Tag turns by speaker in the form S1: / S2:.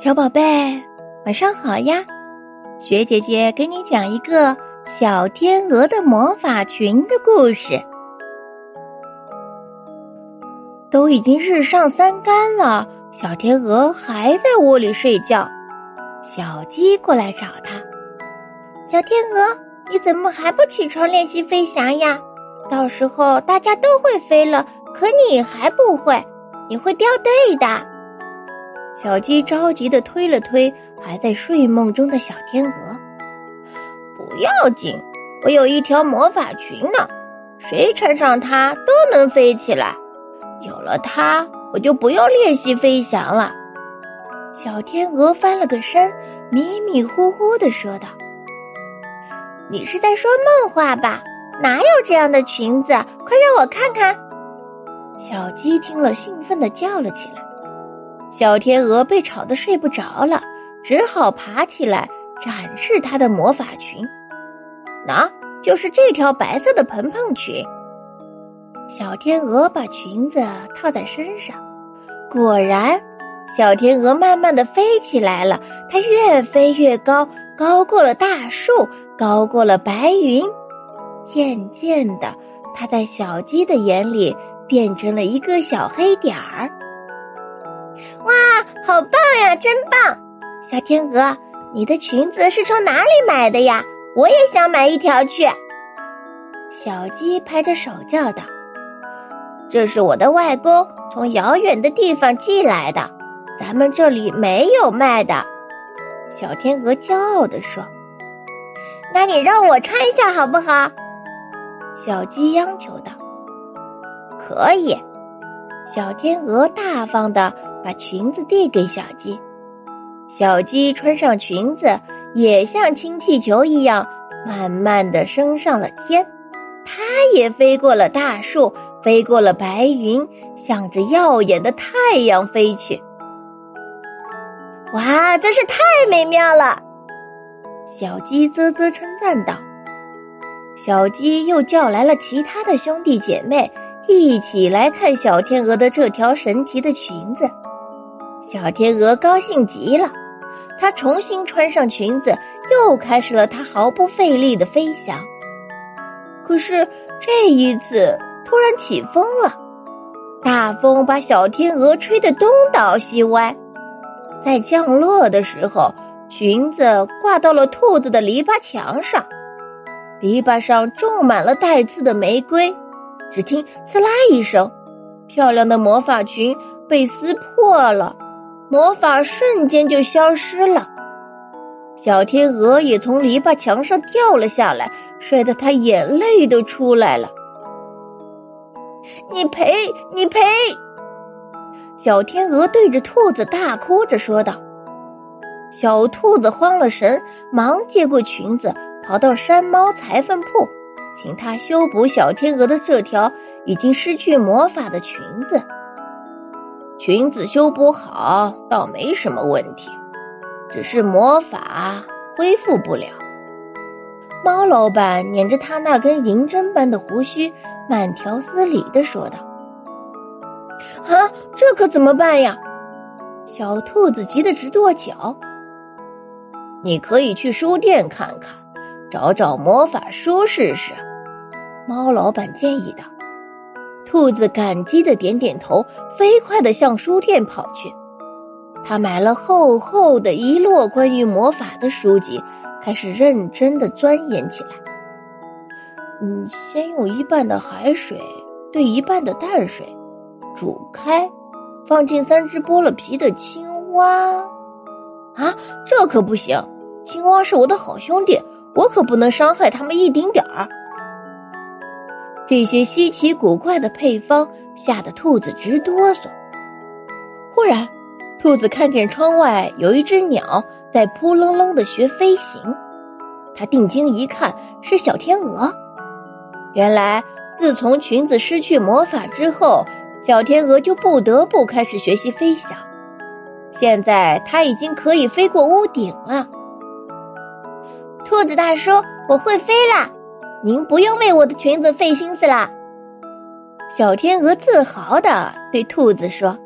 S1: 小宝贝，晚上好呀！雪姐姐给你讲一个小天鹅的魔法裙的故事。都已经日上三竿了，小天鹅还在窝里睡觉。小鸡过来找它：“小天鹅，你怎么还不起床练习飞翔呀？到时候大家都会飞了，可你还不会，你会掉队的。”小鸡着急的推了推还在睡梦中的小天鹅，
S2: 不要紧，我有一条魔法裙呢，谁穿上它都能飞起来。有了它，我就不用练习飞翔了。
S1: 小天鹅翻了个身，迷迷糊糊的说道：“
S3: 你是在说梦话吧？哪有这样的裙子？快让我看看！”
S1: 小鸡听了，兴奋的叫了起来。小天鹅被吵得睡不着了，只好爬起来展示它的魔法裙。
S2: 那就是这条白色的蓬蓬裙。
S1: 小天鹅把裙子套在身上，果然，小天鹅慢慢的飞起来了。它越飞越高，高过了大树，高过了白云。渐渐的，它在小鸡的眼里变成了一个小黑点儿。
S3: 好棒呀！真棒，小天鹅，你的裙子是从哪里买的呀？我也想买一条去。
S1: 小鸡拍着手叫道：“
S2: 这是我的外公从遥远的地方寄来的，咱们这里没有卖的。”
S1: 小天鹅骄傲地说：“
S3: 那你让我穿一下好不好？”
S1: 小鸡央求道：“
S2: 可以。”
S1: 小天鹅大方的。把裙子递给小鸡，小鸡穿上裙子，也像氢气球一样，慢慢的升上了天。它也飞过了大树，飞过了白云，向着耀眼的太阳飞去。
S3: 哇，真是太美妙了！
S1: 小鸡啧啧称赞道。小鸡又叫来了其他的兄弟姐妹，一起来看小天鹅的这条神奇的裙子。小天鹅高兴极了，它重新穿上裙子，又开始了它毫不费力的飞翔。可是这一次突然起风了，大风把小天鹅吹得东倒西歪。在降落的时候，裙子挂到了兔子的篱笆墙上，篱笆上种满了带刺的玫瑰。只听“刺啦”一声，漂亮的魔法裙被撕破了。魔法瞬间就消失了，小天鹅也从篱笆墙上掉了下来，摔得他眼泪都出来了。
S3: 你赔，你赔！
S1: 小天鹅对着兔子大哭着说道。小兔子慌了神，忙接过裙子，跑到山猫裁缝铺，请他修补小天鹅的这条已经失去魔法的裙子。
S2: 裙子修补好倒没什么问题，只是魔法恢复不了。
S1: 猫老板捻着他那根银针般的胡须，慢条斯理的说道：“
S3: 啊，这可怎么办呀？”
S1: 小兔子急得直跺脚。
S2: 你可以去书店看看，找找魔法书试试。”
S1: 猫老板建议道。兔子感激的点点头，飞快的向书店跑去。他买了厚厚的一摞关于魔法的书籍，开始认真的钻研起来。嗯，先用一半的海水兑一半的淡水，煮开，放进三只剥了皮的青蛙。啊，这可不行！青蛙是我的好兄弟，我可不能伤害他们一丁点儿。这些稀奇古怪的配方吓得兔子直哆嗦。忽然，兔子看见窗外有一只鸟在扑棱棱的学飞行，它定睛一看，是小天鹅。原来，自从裙子失去魔法之后，小天鹅就不得不开始学习飞翔。现在，它已经可以飞过屋顶了。
S3: 兔子大叔，我会飞啦！您不用为我的裙子费心思啦，
S1: 小天鹅自豪的对兔子说。